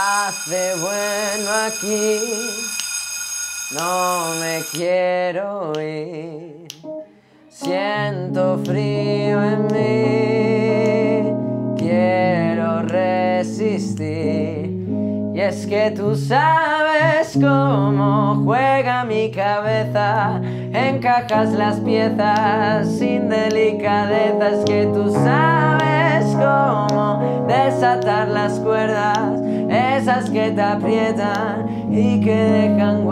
Hace bueno aquí, no me quiero ir. Siento frío en mí, quiero resistir. Y es que tú sabes cómo juega mi cabeza, encajas las piezas sin delicadeza. Es que tú sabes cómo desatar las cuerdas, esas que te aprietan y que dejan.